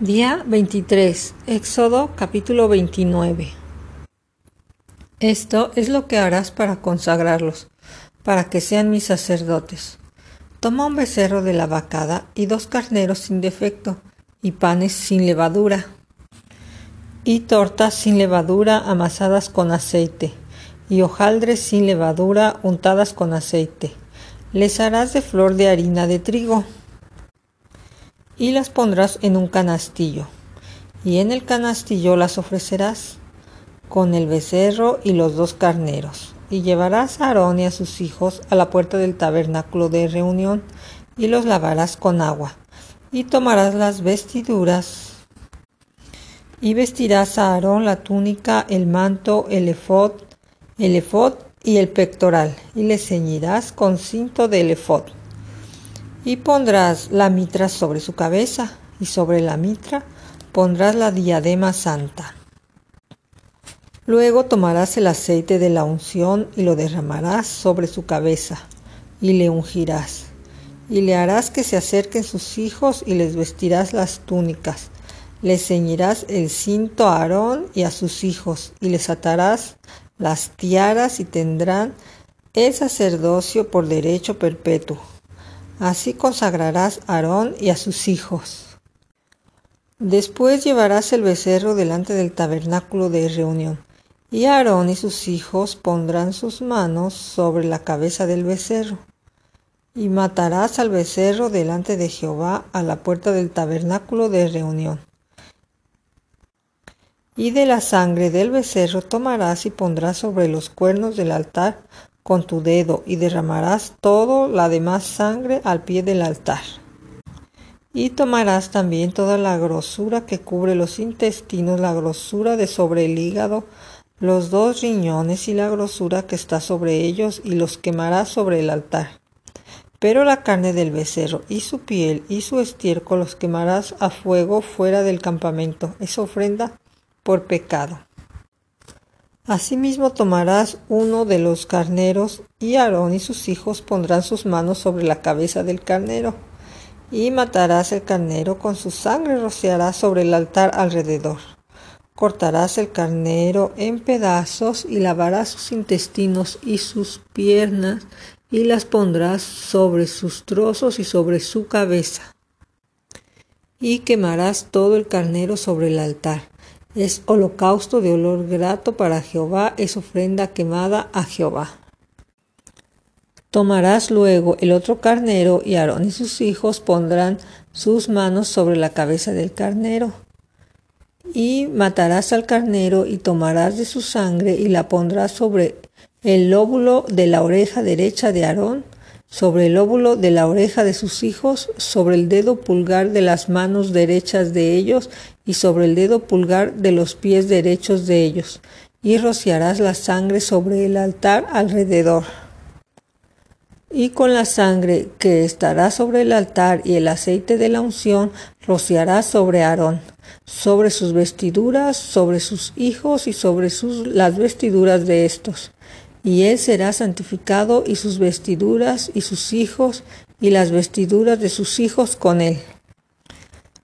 Día 23. Éxodo capítulo 29. Esto es lo que harás para consagrarlos, para que sean mis sacerdotes. Toma un becerro de la vacada y dos carneros sin defecto, y panes sin levadura, y tortas sin levadura amasadas con aceite, y hojaldres sin levadura untadas con aceite. Les harás de flor de harina de trigo y las pondrás en un canastillo, y en el canastillo las ofrecerás con el becerro y los dos carneros, y llevarás a Aarón y a sus hijos a la puerta del tabernáculo de reunión, y los lavarás con agua, y tomarás las vestiduras, y vestirás a Aarón la túnica, el manto, el efod, el efod y el pectoral, y le ceñirás con cinto de efod y pondrás la mitra sobre su cabeza, y sobre la mitra pondrás la diadema santa. Luego tomarás el aceite de la unción y lo derramarás sobre su cabeza, y le ungirás, y le harás que se acerquen sus hijos y les vestirás las túnicas. Le ceñirás el cinto a Aarón y a sus hijos, y les atarás las tiaras y tendrán el sacerdocio por derecho perpetuo. Así consagrarás a Aarón y a sus hijos. Después llevarás el becerro delante del tabernáculo de reunión, y Aarón y sus hijos pondrán sus manos sobre la cabeza del becerro. Y matarás al becerro delante de Jehová a la puerta del tabernáculo de reunión. Y de la sangre del becerro tomarás y pondrás sobre los cuernos del altar con tu dedo y derramarás todo la demás sangre al pie del altar. Y tomarás también toda la grosura que cubre los intestinos, la grosura de sobre el hígado, los dos riñones y la grosura que está sobre ellos, y los quemarás sobre el altar. Pero la carne del becerro y su piel y su estiércol los quemarás a fuego fuera del campamento. Es ofrenda por pecado. Asimismo tomarás uno de los carneros, y Aarón y sus hijos pondrán sus manos sobre la cabeza del carnero, y matarás el carnero con su sangre rociarás sobre el altar alrededor. Cortarás el carnero en pedazos y lavarás sus intestinos y sus piernas, y las pondrás sobre sus trozos y sobre su cabeza. Y quemarás todo el carnero sobre el altar es holocausto de olor grato para Jehová, es ofrenda quemada a Jehová. Tomarás luego el otro carnero y Aarón y sus hijos pondrán sus manos sobre la cabeza del carnero. Y matarás al carnero y tomarás de su sangre y la pondrás sobre el lóbulo de la oreja derecha de Aarón sobre el óvulo de la oreja de sus hijos, sobre el dedo pulgar de las manos derechas de ellos y sobre el dedo pulgar de los pies derechos de ellos, y rociarás la sangre sobre el altar alrededor. Y con la sangre que estará sobre el altar y el aceite de la unción, rociarás sobre Aarón, sobre sus vestiduras, sobre sus hijos y sobre sus, las vestiduras de estos y él será santificado y sus vestiduras y sus hijos y las vestiduras de sus hijos con él.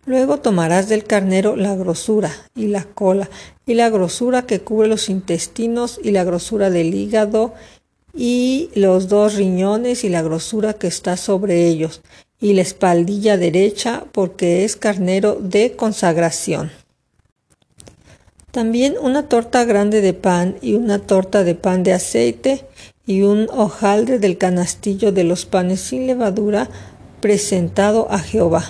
Luego tomarás del carnero la grosura y la cola y la grosura que cubre los intestinos y la grosura del hígado y los dos riñones y la grosura que está sobre ellos y la espaldilla derecha porque es carnero de consagración. También una torta grande de pan y una torta de pan de aceite y un hojaldre del canastillo de los panes sin levadura presentado a Jehová.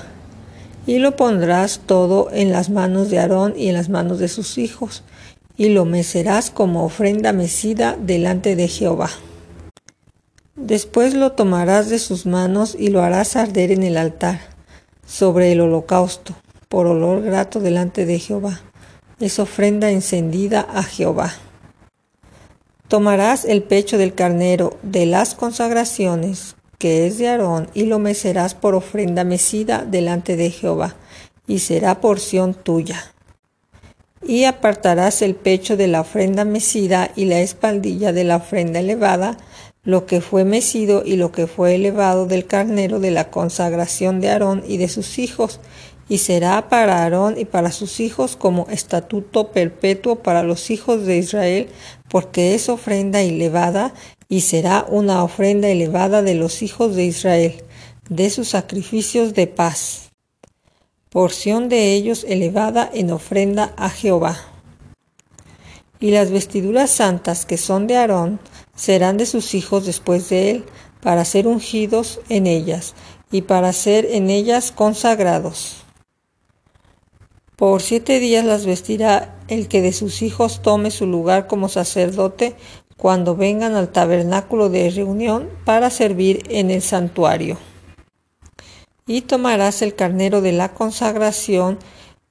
Y lo pondrás todo en las manos de Aarón y en las manos de sus hijos, y lo mecerás como ofrenda mecida delante de Jehová. Después lo tomarás de sus manos y lo harás arder en el altar, sobre el holocausto, por olor grato delante de Jehová es ofrenda encendida a Jehová. Tomarás el pecho del carnero de las consagraciones, que es de Aarón, y lo mecerás por ofrenda mecida delante de Jehová, y será porción tuya. Y apartarás el pecho de la ofrenda mecida y la espaldilla de la ofrenda elevada, lo que fue mecido y lo que fue elevado del carnero de la consagración de Aarón y de sus hijos, y será para Aarón y para sus hijos como estatuto perpetuo para los hijos de Israel, porque es ofrenda elevada y será una ofrenda elevada de los hijos de Israel, de sus sacrificios de paz. Porción de ellos elevada en ofrenda a Jehová. Y las vestiduras santas que son de Aarón serán de sus hijos después de él, para ser ungidos en ellas, y para ser en ellas consagrados. Por siete días las vestirá el que de sus hijos tome su lugar como sacerdote cuando vengan al tabernáculo de reunión para servir en el santuario. Y tomarás el carnero de la consagración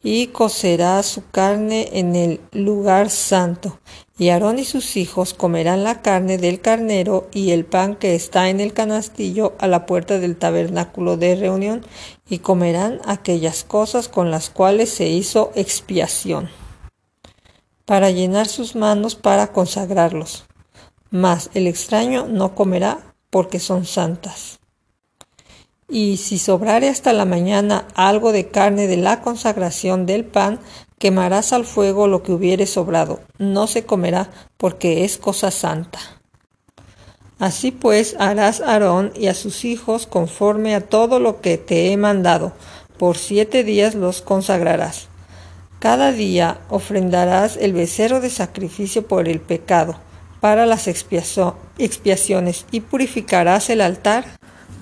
y cocerás su carne en el lugar santo, y Aarón y sus hijos comerán la carne del carnero y el pan que está en el canastillo a la puerta del tabernáculo de reunión, y comerán aquellas cosas con las cuales se hizo expiación, para llenar sus manos para consagrarlos. Mas el extraño no comerá porque son santas. Y si sobrare hasta la mañana algo de carne de la consagración del pan, Quemarás al fuego lo que hubiere sobrado, no se comerá, porque es cosa santa. Así pues harás a Aarón y a sus hijos conforme a todo lo que te he mandado, por siete días los consagrarás. Cada día ofrendarás el becerro de sacrificio por el pecado, para las expiaciones, y purificarás el altar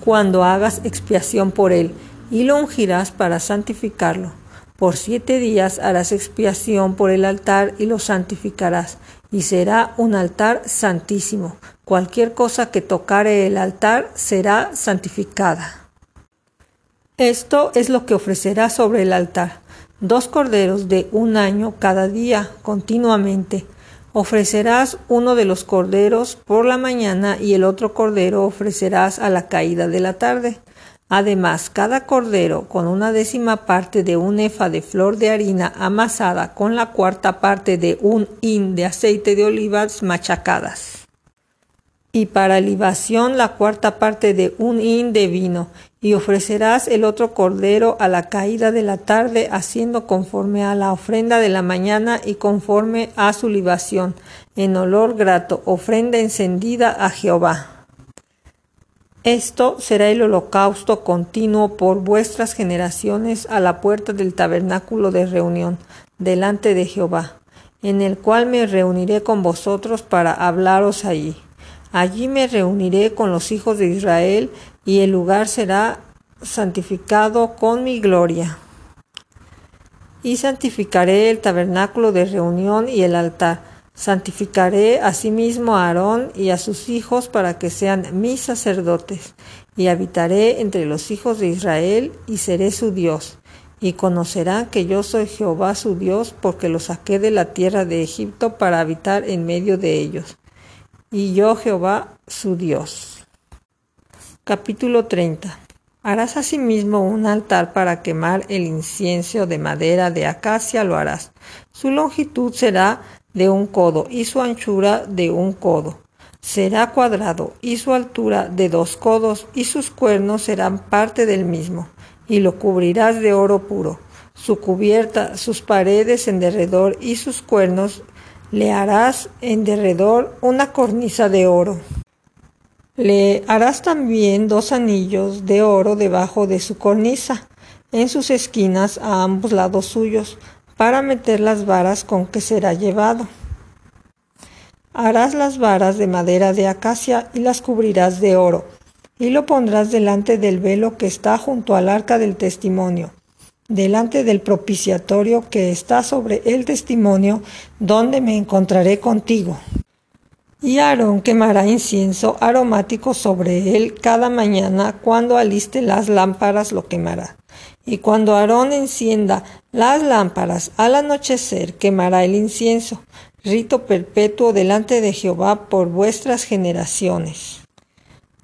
cuando hagas expiación por él, y lo ungirás para santificarlo por siete días harás expiación por el altar y lo santificarás, y será un altar santísimo. Cualquier cosa que tocare el altar será santificada. Esto es lo que ofrecerás sobre el altar. Dos corderos de un año cada día, continuamente. Ofrecerás uno de los corderos por la mañana y el otro cordero ofrecerás a la caída de la tarde. Además, cada cordero con una décima parte de un efa de flor de harina amasada con la cuarta parte de un hin de aceite de olivas machacadas. Y para libación la cuarta parte de un hin de vino, y ofrecerás el otro cordero a la caída de la tarde, haciendo conforme a la ofrenda de la mañana y conforme a su libación, en olor grato, ofrenda encendida a Jehová. Esto será el holocausto continuo por vuestras generaciones a la puerta del tabernáculo de reunión, delante de Jehová, en el cual me reuniré con vosotros para hablaros allí. Allí me reuniré con los hijos de Israel, y el lugar será santificado con mi gloria. Y santificaré el tabernáculo de reunión y el altar, Santificaré asimismo a Aarón y a sus hijos para que sean mis sacerdotes, y habitaré entre los hijos de Israel y seré su Dios. Y conocerán que yo soy Jehová su Dios, porque los saqué de la tierra de Egipto para habitar en medio de ellos. Y yo Jehová su Dios. Capítulo 30. Harás asimismo un altar para quemar el incienso de madera de acacia, lo harás. Su longitud será de un codo y su anchura de un codo. Será cuadrado y su altura de dos codos y sus cuernos serán parte del mismo y lo cubrirás de oro puro. Su cubierta, sus paredes en derredor y sus cuernos le harás en derredor una cornisa de oro. Le harás también dos anillos de oro debajo de su cornisa, en sus esquinas a ambos lados suyos, para meter las varas con que será llevado. Harás las varas de madera de acacia y las cubrirás de oro, y lo pondrás delante del velo que está junto al arca del testimonio, delante del propiciatorio que está sobre el testimonio, donde me encontraré contigo. Y Aarón quemará incienso aromático sobre él cada mañana cuando aliste las lámparas lo quemará. Y cuando Aarón encienda las lámparas al anochecer, quemará el incienso, rito perpetuo delante de Jehová por vuestras generaciones.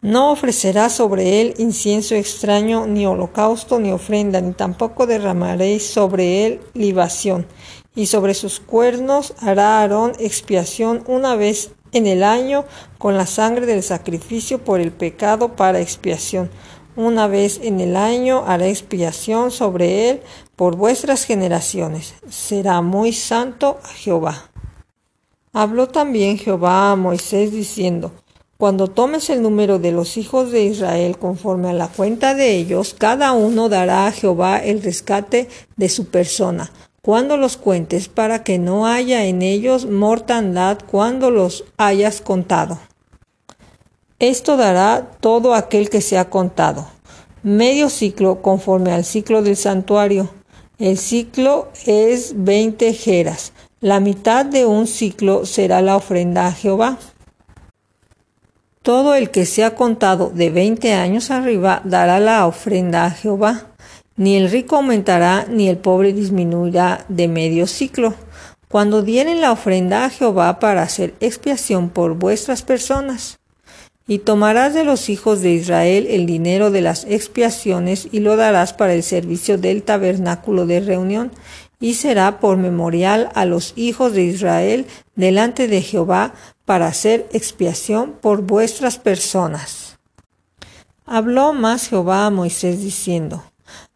No ofrecerá sobre él incienso extraño, ni holocausto, ni ofrenda, ni tampoco derramaréis sobre él libación. Y sobre sus cuernos hará Aarón expiación una vez en el año con la sangre del sacrificio por el pecado para expiación Una vez en el año hará expiación sobre él por vuestras generaciones. Será muy santo a Jehová. Habló también Jehová a Moisés diciendo, Cuando tomes el número de los hijos de Israel conforme a la cuenta de ellos, cada uno dará a Jehová el rescate de su persona, cuando los cuentes, para que no haya en ellos mortandad cuando los hayas contado. Esto dará todo aquel que se ha contado. Medio ciclo conforme al ciclo del santuario. El ciclo es veinte jeras. La mitad de un ciclo será la ofrenda a Jehová. Todo el que se ha contado de veinte años arriba dará la ofrenda a Jehová. Ni el rico aumentará, ni el pobre disminuirá de medio ciclo. Cuando dieren la ofrenda a Jehová para hacer expiación por vuestras personas. Y tomarás de los hijos de Israel el dinero de las expiaciones y lo darás para el servicio del tabernáculo de reunión, y será por memorial a los hijos de Israel delante de Jehová para hacer expiación por vuestras personas. Habló más Jehová a Moisés diciendo,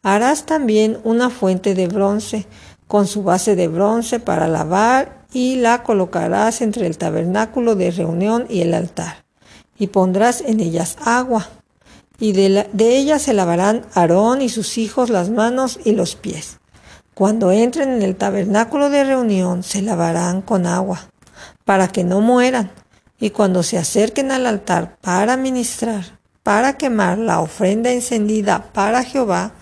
Harás también una fuente de bronce, con su base de bronce para lavar, y la colocarás entre el tabernáculo de reunión y el altar y pondrás en ellas agua, y de, ellas se lavarán Aarón y sus hijos las manos y los pies. Cuando entren en el tabernáculo de reunión se lavarán con agua, para que no mueran, y cuando se acerquen al altar para ministrar, para quemar la ofrenda encendida para Jehová,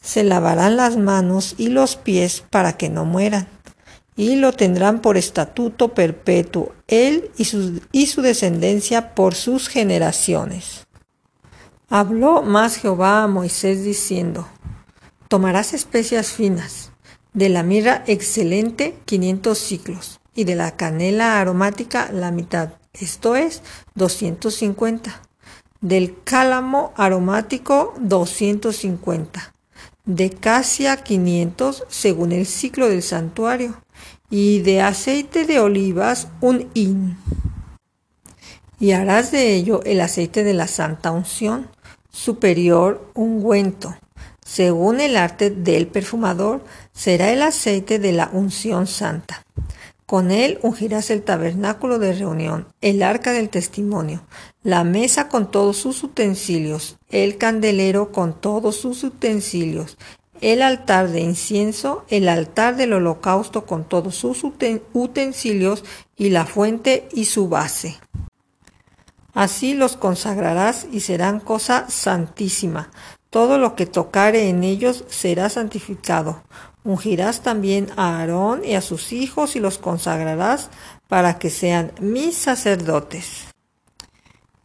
se lavarán las manos y los pies para que no mueran y lo tendrán por estatuto perpetuo, él y su, descendencia por sus generaciones. Habló más Jehová a Moisés diciendo, Tomarás especias finas, de la mirra excelente quinientos ciclos, y de la canela aromática la mitad, esto es doscientos cincuenta, del cálamo aromático doscientos cincuenta, de casia quinientos según el ciclo del santuario, y de aceite de olivas un hin. Y harás de ello el aceite de la santa unción, superior ungüento. Según el arte del perfumador, será el aceite de la unción santa. Con él ungirás el tabernáculo de reunión, el arca del testimonio, la mesa con todos sus utensilios, el candelero con todos sus utensilios, el altar de incienso, el altar del holocausto con todos sus utensilios y la fuente y su base. Así los consagrarás y serán cosa santísima. Todo lo que tocare en ellos será santificado. Ungirás también a Aarón y a sus hijos y los consagrarás para que sean mis sacerdotes.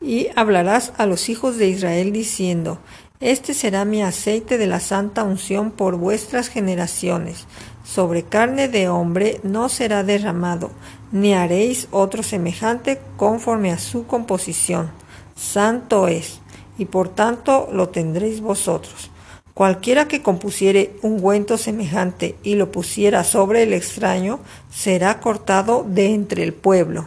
Y hablarás a los hijos de Israel diciendo, este será mi aceite de la santa unción por vuestras generaciones. Sobre carne de hombre no será derramado, ni haréis otro semejante conforme a su composición. Santo es, y por tanto lo tendréis vosotros. Cualquiera que compusiere ungüento semejante y lo pusiera sobre el extraño, será cortado de entre el pueblo.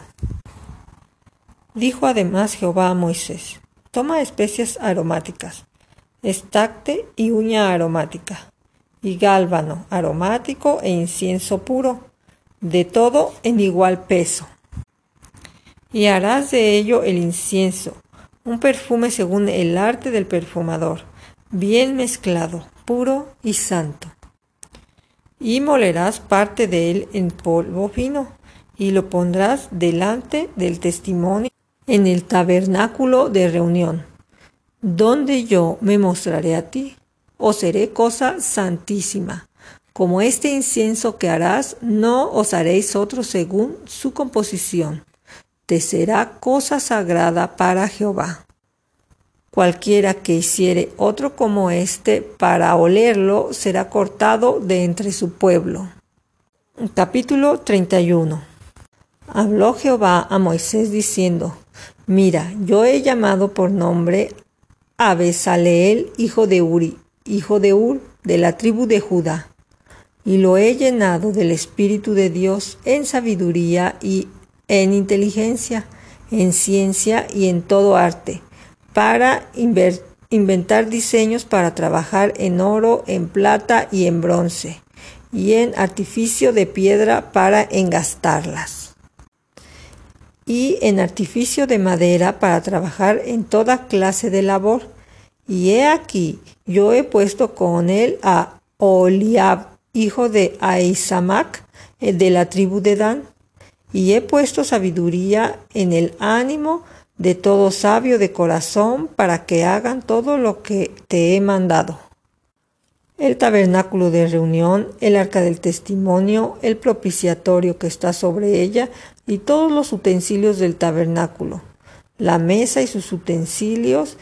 Dijo además Jehová a Moisés, Toma especias aromáticas, estacte y uña aromática, y gálbano aromático e incienso puro, de todo en igual peso. Y harás de ello el incienso, un perfume según el arte del perfumador, bien mezclado, puro y santo. Y molerás parte de él en polvo fino, y lo pondrás delante del testimonio en el tabernáculo de reunión donde yo me mostraré a ti, o seré cosa santísima. Como este incienso que harás, no os haréis otro según su composición. Te será cosa sagrada para Jehová. Cualquiera que hiciere otro como este para olerlo será cortado de entre su pueblo. Capítulo 31 Habló Jehová a Moisés diciendo, Mira, yo he llamado por nombre a Besaleel, hijo de Uri, hijo de Ur, de la tribu de Judá, y lo he llenado del Espíritu de Dios en sabiduría y en inteligencia, en ciencia y en todo arte, para inventar diseños para trabajar en oro, en plata y en bronce, y en artificio de piedra para engastarlas, y en artificio de madera para trabajar en toda clase de labor. Y he aquí, yo he puesto con él a Oliab, hijo de Aisamac, eh, de la tribu de Dan, y he puesto sabiduría en el ánimo de todo sabio de corazón para que hagan todo lo que te he mandado. El tabernáculo de reunión, el arca del testimonio, el propiciatorio que está sobre ella y todos los utensilios del tabernáculo, la mesa y sus utensilios,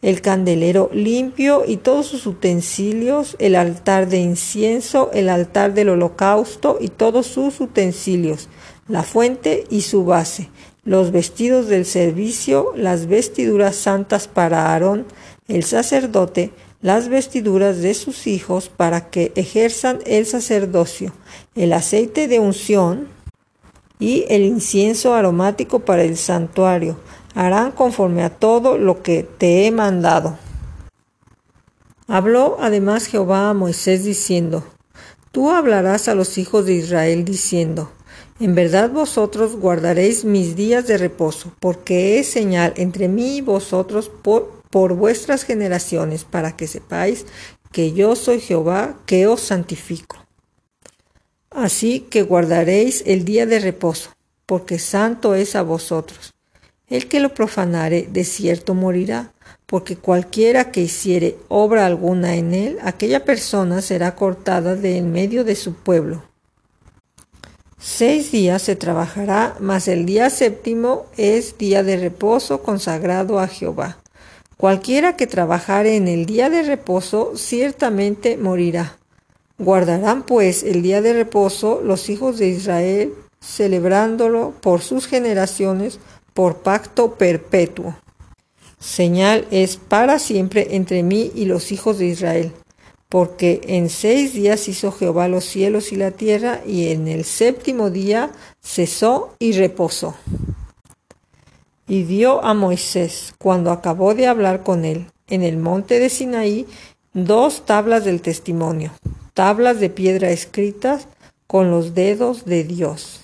el candelero limpio y todos sus utensilios, el altar de incienso, el altar del holocausto y todos sus utensilios, la fuente y su base, los vestidos del servicio, las vestiduras santas para Aarón, el sacerdote, las vestiduras de sus hijos para que ejerzan el sacerdocio, el aceite de unción y el incienso aromático para el santuario. Harán conforme a todo lo que te he mandado. Habló además Jehová a Moisés diciendo, Tú hablarás a los hijos de Israel diciendo, en verdad vosotros guardaréis mis días de reposo, porque es señal entre mí y vosotros por, vuestras generaciones, para que sepáis que yo soy Jehová, que os santifico. Así que guardaréis el día de reposo, porque santo es a vosotros. El que lo profanare, de cierto morirá, porque cualquiera que hiciere obra alguna en él, aquella persona será cortada de en medio de su pueblo. Seis días se trabajará, mas el día séptimo es día de reposo consagrado a Jehová. Cualquiera que trabajare en el día de reposo ciertamente morirá. Guardarán pues el día de reposo los hijos de Israel, celebrándolo por sus generaciones por pacto perpetuo. Señal es para siempre entre mí y los hijos de Israel porque en seis días hizo Jehová los cielos y la tierra, y en el séptimo día cesó y reposó. Y dio a Moisés, cuando acabó de hablar con él, en el monte de Sinaí, dos tablas del testimonio, tablas de piedra escritas con los dedos de Dios.